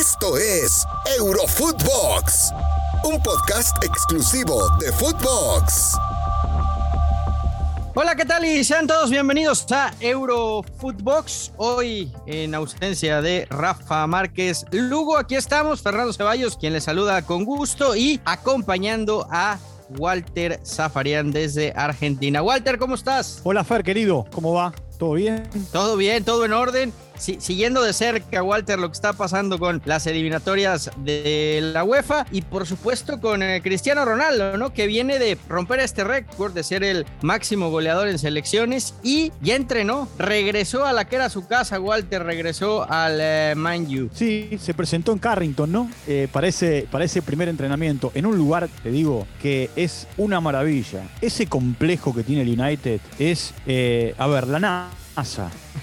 Esto es Eurofootbox, un podcast exclusivo de Footbox. Hola, ¿qué tal? Y sean todos bienvenidos a Eurofootbox. Hoy, en ausencia de Rafa Márquez Lugo, aquí estamos, Fernando Ceballos, quien les saluda con gusto y acompañando a Walter Zafarian desde Argentina. Walter, ¿cómo estás? Hola Fer, querido, ¿cómo va? ¿Todo bien? Todo bien, todo en orden siguiendo de cerca, Walter, lo que está pasando con las eliminatorias de la UEFA y por supuesto con eh, Cristiano Ronaldo, ¿no? Que viene de romper este récord de ser el máximo goleador en selecciones y ya entrenó, regresó a la que era su casa, Walter, regresó al eh, Man U. Sí, se presentó en Carrington, ¿no? Eh, para, ese, primer entrenamiento, en un lugar, te digo, que es una maravilla. Ese complejo que tiene el United es, a ver, la nada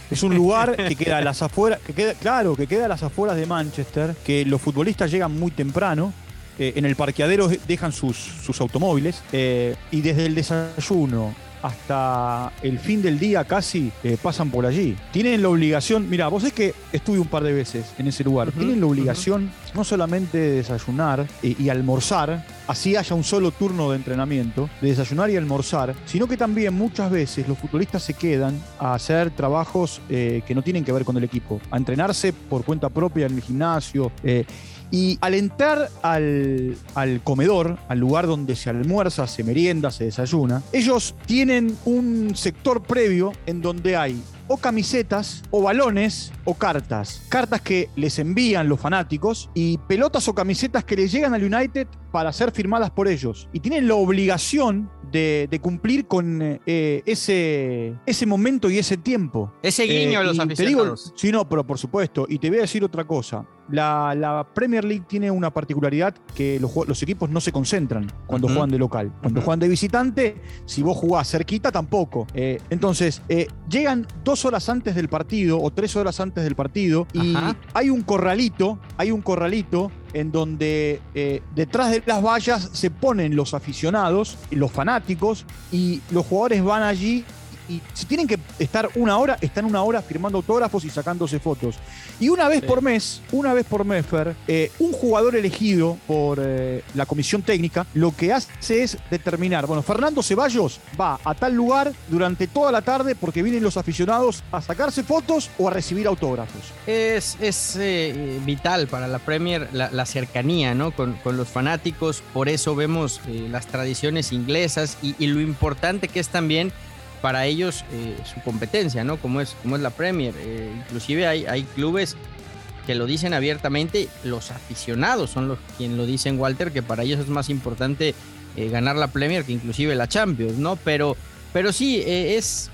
es un lugar que queda a las afueras, que queda, claro, que queda a las afueras de Manchester, que los futbolistas llegan muy temprano. Eh, en el parqueadero dejan sus, sus automóviles eh, y desde el desayuno hasta el fin del día casi eh, pasan por allí. Tienen la obligación, mira, vos es que estuve un par de veces en ese lugar, tienen la obligación no solamente de desayunar y almorzar, así haya un solo turno de entrenamiento, de desayunar y almorzar, sino que también muchas veces los futbolistas se quedan a hacer trabajos eh, que no tienen que ver con el equipo, a entrenarse por cuenta propia en el gimnasio. Y al entrar al, comedor, al lugar donde se almuerza, se merienda, se desayuna, ellos tienen un sector previo en donde hay o camisetas, o balones, o cartas. Cartas que les envían los fanáticos y pelotas o camisetas que les llegan al United para ser firmadas por ellos. Y tienen la obligación de, cumplir con eh, ese, ese momento y ese tiempo. Ese guiño a los aficionados. Te digo, sí, no, pero por supuesto. Y te voy a decir otra cosa. La, Premier League tiene una particularidad que los, equipos no se concentran cuando juegan de local. Cuando juegan de visitante, si vos jugás cerquita, tampoco. Eh, entonces, eh, llegan dos horas antes del partido o tres horas antes del partido y hay un corralito, hay un corralito en donde eh, detrás de las vallas se ponen los aficionados, los fanáticos, y los jugadores van allí y si tienen que estar una hora, están una hora firmando autógrafos y sacándose fotos. Y una vez por mes, una vez por mes, Fer, eh, un jugador elegido por eh, la comisión técnica lo que hace es determinar, bueno, Fernando Ceballos va a tal lugar durante toda la tarde porque vienen los aficionados a sacarse fotos o a recibir autógrafos. Es, es eh, vital para la Premier la, cercanía ¿no? con, los fanáticos, por eso vemos las tradiciones inglesas y, y lo importante que es también para ellos eh, su competencia, ¿no? Como es, como es la Premier. Eh, inclusive hay, hay clubes que lo dicen abiertamente, los aficionados son los quienes lo dicen, Walter, que para ellos es más importante eh, ganar la Premier que inclusive la Champions, ¿no? Pero, pero sí, es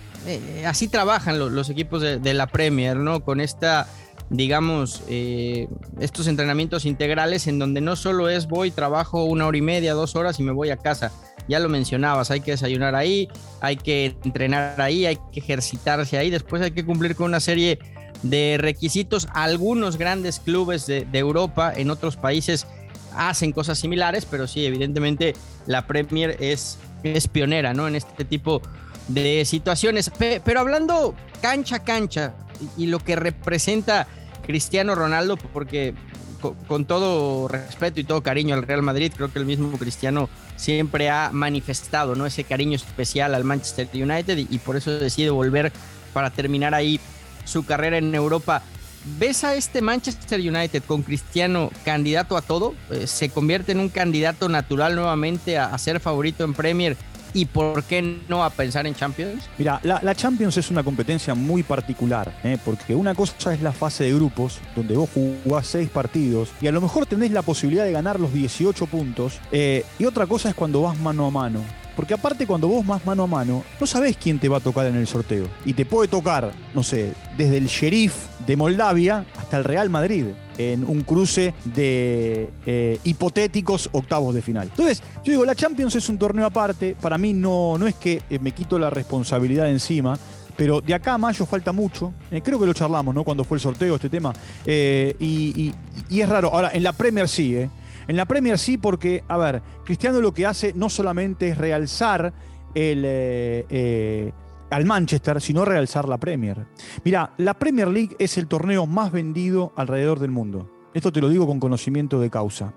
así trabajan los, equipos de, de, la Premier, ¿no? Con esta digamos, estos entrenamientos integrales en donde no solo es voy, trabajo una hora y media, dos horas y me voy a casa, ya lo mencionabas, hay que desayunar ahí, hay que entrenar ahí, hay que ejercitarse ahí, después hay que cumplir con una serie de requisitos. Algunos grandes clubes de, Europa en otros países hacen cosas similares, pero sí, evidentemente la Premier es, es pionera ¿no? en este tipo de situaciones. Pero hablando cancha a cancha y lo que representa Cristiano Ronaldo, porque con, todo respeto y todo cariño al Real Madrid, creo que el mismo Cristiano siempre ha manifestado ¿no? ese cariño especial al Manchester United y, por eso decide volver para terminar ahí su carrera en Europa. ¿Ves a este Manchester United con Cristiano candidato a todo? Eh, ¿Se convierte en un candidato natural nuevamente a ser favorito en Premier y por qué no a pensar en Champions? Mira, la, Champions es una competencia muy particular, ¿eh? porque una cosa es la fase de grupos, donde vos jugás seis partidos y a lo mejor tenés la posibilidad de ganar los 18 puntos, eh, y otra cosa es cuando vas mano a mano. Porque aparte cuando vos vas mano a mano, no sabés quién te va a tocar en el sorteo. Y te puede tocar, no sé, desde el sheriff de Moldavia hasta el Real Madrid en un cruce de eh, hipotéticos octavos de final. Entonces, yo digo, la Champions es un torneo aparte. Para mí no, no es que eh, me quito la responsabilidad encima. Pero de acá a mayo falta mucho. Eh, creo que lo charlamos, ¿no? Cuando fue el sorteo, este tema. y, es raro. Ahora, en la Premier sí, ¿eh? En la Premier sí, porque, a ver, Cristiano lo que hace no solamente es realzar el, al Manchester, sino realzar la Premier. Mira, la Premier League es el torneo más vendido alrededor del mundo. esto te lo digo con conocimiento de causa.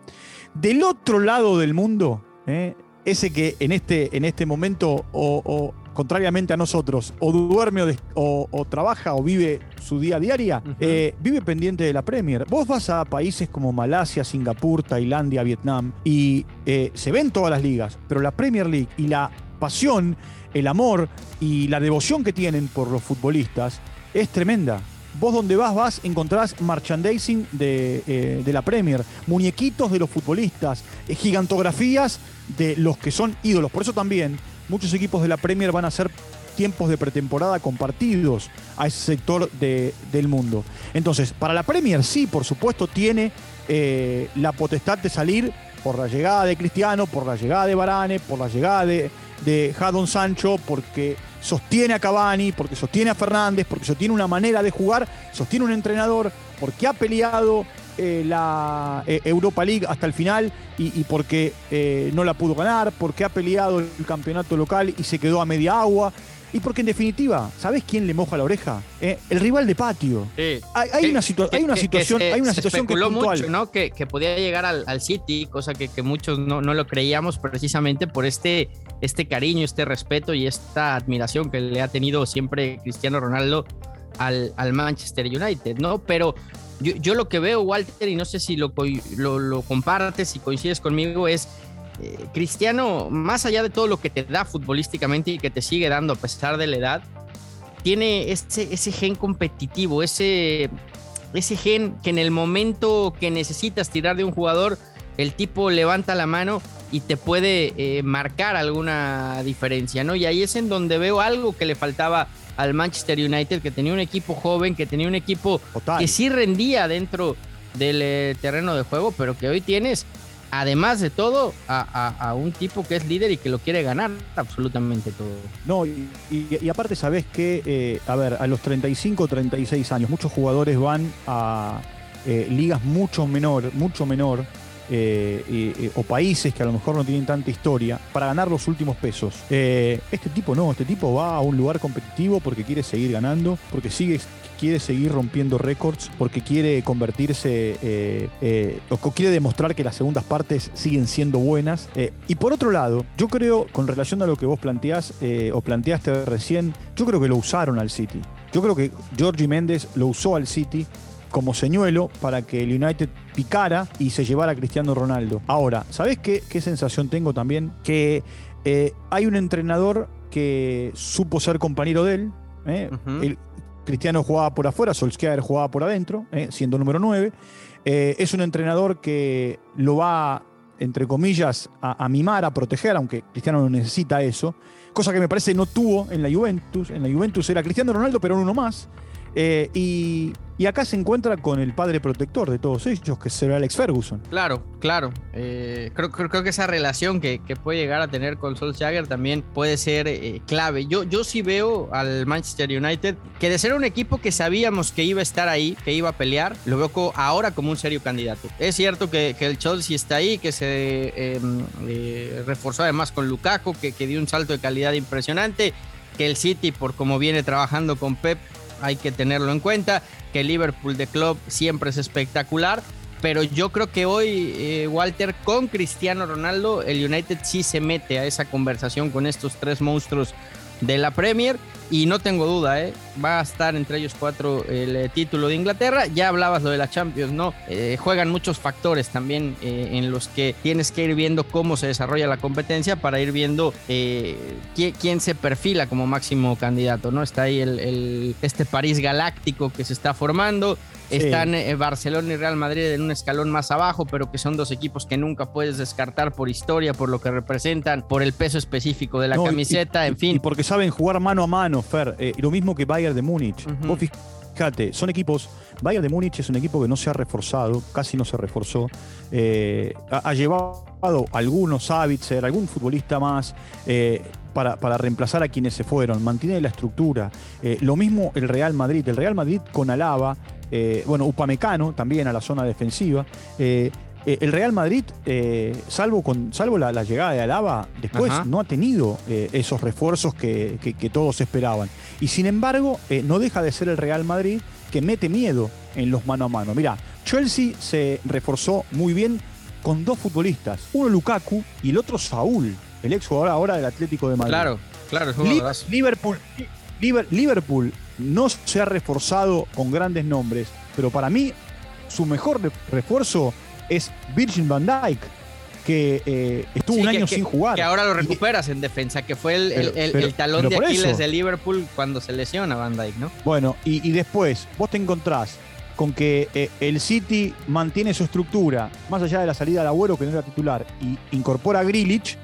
Del otro lado del mundo, ¿eh? ese que en este, en este momento, o, contrariamente a nosotros, o duerme o, trabaja o vive su día a día, eh, vive pendiente de la Premier. Vos vas a países como Malasia, Singapur, Tailandia, Vietnam, y eh, se ven todas las ligas, pero la Premier League y la pasión, el amor y la devoción que tienen por los futbolistas es tremenda. Vos donde vas, vas, encontrás merchandising de, eh, de la Premier, muñequitos de los futbolistas, gigantografías de los que son ídolos. Por eso también muchos equipos de la Premier van a hacer tiempos de pretemporada compartidos a ese sector del mundo. Entonces, para la Premier sí, por supuesto, tiene eh, la potestad de salir por la llegada de Cristiano, por la llegada de Varane, por la llegada de, de Jadon Sancho, porque sostiene a Cavani, porque sostiene a Fernández, porque sostiene una manera de jugar, sostiene un entrenador, porque ha peleado eh, la eh, Europa League hasta el final y, porque eh, no la pudo ganar, porque ha peleado el campeonato local y se quedó a media agua. Y porque en definitiva, ¿sabes quién le moja la oreja? el rival de patio. Hay, una hay, una situación, hay una situación que es mucho, ¿no? Que, podía llegar al, City, cosa que, muchos no, no, lo creíamos precisamente por este este cariño, este respeto y esta admiración que le ha tenido siempre Cristiano Ronaldo al, al Manchester United, ¿no? Pero yo, lo que veo, Walter, y no sé si lo, lo, compartes, si coincides conmigo, es eh, Cristiano, más allá de todo lo que te da futbolísticamente y que te sigue dando a pesar de la edad, tiene ese, ese gen competitivo, ese, ese gen que en el momento que necesitas tirar de un jugador, el tipo levanta la mano y te puede eh, marcar alguna diferencia, ¿no? Y ahí es en donde veo algo que le faltaba al Manchester United, que tenía un equipo joven, que tenía un equipo que sí rendía dentro del eh, terreno de juego, pero que hoy tienes, además de todo, a, un tipo que es líder y que lo quiere ganar absolutamente todo. No, y, aparte sabes que, eh, a ver, a los 35, 36 años, muchos jugadores van a ligas mucho menor, mucho menor eh, o países que a lo mejor no tienen tanta historia para ganar los últimos pesos. Eh, este tipo no, este tipo va a un lugar competitivo porque quiere seguir ganando, porque sigue quiere seguir rompiendo récords porque quiere convertirse eh, o quiere demostrar que las segundas partes siguen siendo buenas. y por otro lado, yo creo, con relación a lo que vos planteás o planteaste recién, yo creo que lo usaron al City. Yo creo que Georgie Méndez lo usó al City como señuelo para que el United picara y se llevara a Cristiano Ronaldo. Ahora, ¿sabes qué, qué sensación tengo también? Que eh, hay un entrenador que supo ser compañero de él. ¿eh? el, Cristiano jugaba por afuera, Solskjaer jugaba por adentro, ¿eh? siendo número 9. es un entrenador que lo va, entre comillas, a, a, mimar, a proteger, aunque Cristiano no necesita eso. Cosa que me parece no tuvo en la Juventus. En la Juventus era Cristiano Ronaldo, pero uno más. Y y acá se encuentra con el padre protector de todos ellos, que será Alex Ferguson. Claro, claro. Eh, creo, que esa relación que, puede llegar a tener con Solskjaer también puede ser eh, clave. Yo, sí veo al Manchester United que de ser un equipo que sabíamos que iba a estar ahí, que iba a pelear, lo veo ahora como un serio candidato. Es cierto que, el Chelsea está ahí, que se em, eh, reforzó además con Lukaku, que, que dio un salto de calidad impresionante, que el City, por cómo viene trabajando con Pep, hay que tenerlo en cuenta, que Liverpool de club siempre es espectacular, pero yo creo que hoy, eh, Walter, con Cristiano Ronaldo, el United sí se mete a esa conversación con estos tres monstruos de la Premier y no tengo duda, ¿eh? va a estar entre ellos cuatro el eh, título de Inglaterra. Ya hablabas lo de la Champions, ¿no? Eh, juegan muchos factores también en los que tienes que ir viendo cómo se desarrolla la competencia para ir viendo quién, se perfila como máximo candidato, ¿no? Está ahí el, este París galáctico que se está formando. Están Barcelona y Real Madrid en un escalón más abajo, pero que son dos equipos que nunca puedes descartar por historia, por lo que representan, por el peso específico de la camiseta, en fin. Y porque saben jugar mano a mano Fer. Eh, lo mismo que Bayern de Múnich. Vos fíjate, son equipos. Bayern de Múnich es un equipo que no se ha reforzado, casi no se reforzó. Eh, ha, llevado algunos Savitzer, algún futbolista más. Eh, para, para, reemplazar a quienes se fueron, mantiene la estructura. lo mismo el Real Madrid. El Real Madrid con Alaba, bueno, Upamecano también a la zona defensiva. Eh, el Real Madrid, eh, salvo, con, salvo la, llegada de Alaba, después no ha tenido eh, esos refuerzos que, todos esperaban. Y sin embargo, no deja de ser el Real Madrid que mete miedo en los mano a mano. Mira, Chelsea se reforzó muy bien con dos futbolistas, uno Lukaku y el otro Saúl, el ex jugador ahora del Atlético de Madrid. Claro, claro, es Liverpool, Liverpool no se ha reforzado con grandes nombres, pero para mí su mejor refuerzo es Virgin van Dijk, que eh, estuvo un año sin jugar. Que ahora lo recuperas en defensa, que fue el, talón de Aquiles de Liverpool cuando se lesiona Van Dijk, ¿no? Bueno, y, después vos te encontrás con que eh, el City mantiene su estructura, más allá de la salida del Agüero, que no era titular, y incorpora a Grilich.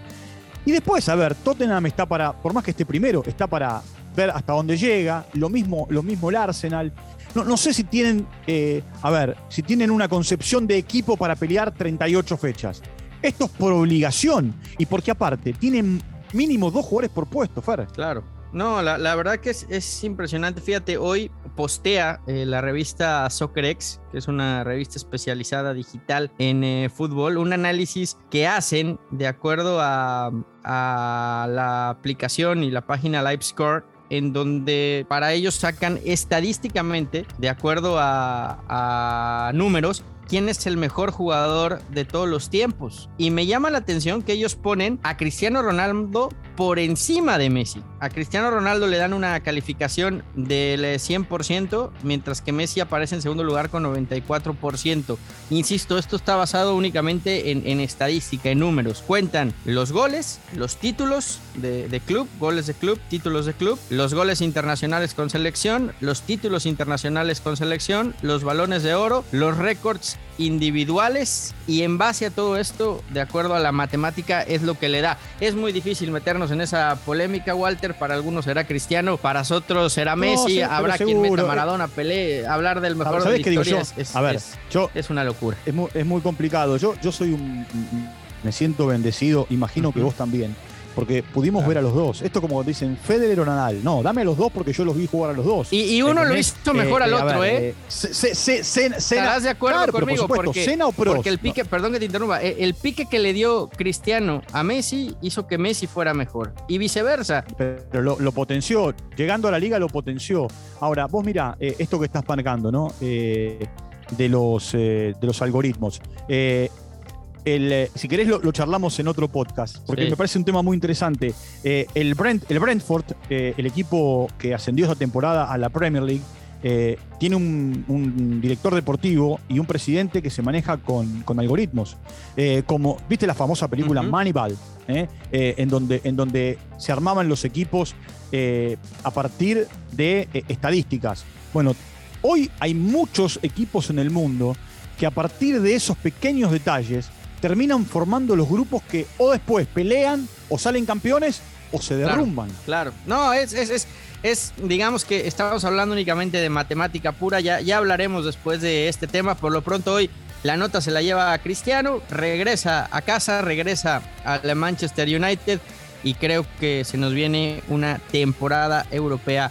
Y después, a ver, Tottenham está para, por más que esté primero, está para ver hasta dónde llega. Lo mismo, lo mismo el Arsenal. No, sé si tienen, eh, a ver, si tienen una concepción de equipo para pelear 38 fechas. Esto es por obligación y porque aparte tienen mínimo dos jugadores por puesto, Fer. Claro. No, la, verdad que es, impresionante. Fíjate, hoy postea eh, la revista SoccerX, que es una revista especializada digital en eh, fútbol, un análisis que hacen de acuerdo a, a la aplicación y la página LiveScore en donde para ellos sacan estadísticamente, de acuerdo a, a números, quién es el mejor jugador de todos los tiempos. Y me llama la atención que ellos ponen a Cristiano Ronaldo por encima de Messi. A Cristiano Ronaldo le dan una calificación del 100%, mientras que Messi aparece en segundo lugar con 94%. Insisto, esto está basado únicamente en, estadística, en números. Cuentan los goles, los títulos de, de, club, goles de club, títulos de club, los goles internacionales con selección, los títulos internacionales con selección, los balones de oro, los récords individuales y en base a todo esto, de acuerdo a la matemática, es lo que le da. Es muy difícil meternos en esa polémica, Walter. Para algunos será Cristiano, para otros será Messi. Habrá quien meta Maradona, Pelé. Hablar del mejor de la historia es, a ver, yo, es una locura. Es muy, es muy complicado. Yo, yo soy un. Me siento bendecido, imagino que vos también porque pudimos ver a los dos. Esto como dicen, Federer o Nadal. No, dame a los dos porque yo los vi jugar a los dos. Y, uno lo hizo mejor al eh, otro, ¿eh? ¿Estarás de acuerdo conmigo? porque, o porque el pique, perdón que te interrumpa, eh, el pique que le dio Cristiano a Messi hizo que Messi fuera mejor. Y viceversa. Pero lo, potenció. Llegando a la liga lo potenció. Ahora, vos mira esto que estás marcando, ¿no? de los, de los algoritmos. Eh, si querés lo, charlamos en otro podcast, porque me parece un tema muy interesante. Eh, el, Brent, el Brentford, eh, el equipo que ascendió esta temporada a la Premier League, tiene un, director deportivo y un presidente que se maneja con, algoritmos. como, ¿viste la famosa película Moneyball? en, donde, en donde se armaban los equipos a partir de estadísticas. Bueno, hoy hay muchos equipos en el mundo que a partir de esos pequeños detalles terminan formando los grupos que o después pelean o salen campeones o se derrumban. Claro, no, es, es, es, digamos que estamos hablando únicamente de matemática pura, ya, ya hablaremos después de este tema, por lo pronto hoy la nota se la lleva a Cristiano, regresa a casa, regresa al Manchester United y creo que se nos viene una temporada europea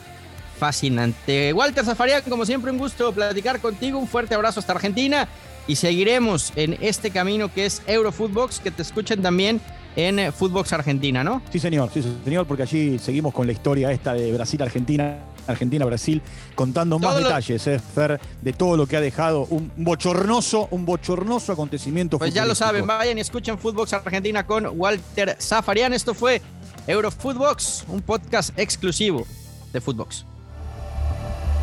fascinante. Walter Zafarian, como siempre, un gusto platicar contigo. Un fuerte abrazo hasta Argentina y seguiremos en este camino que es Eurofootbox, que te escuchen también en eh, Footbox Argentina, ¿no? Sí, señor, sí, señor, porque allí seguimos con la historia esta de Brasil-Argentina, Argentina-Brasil, contando más detalles, eh, Fer, de todo lo que ha dejado un bochornoso, un bochornoso acontecimiento. Pues ya lo saben, vayan y escuchen Footbox Argentina con Walter Zafarian. Esto fue Eurofootbox, un podcast exclusivo de Footbox.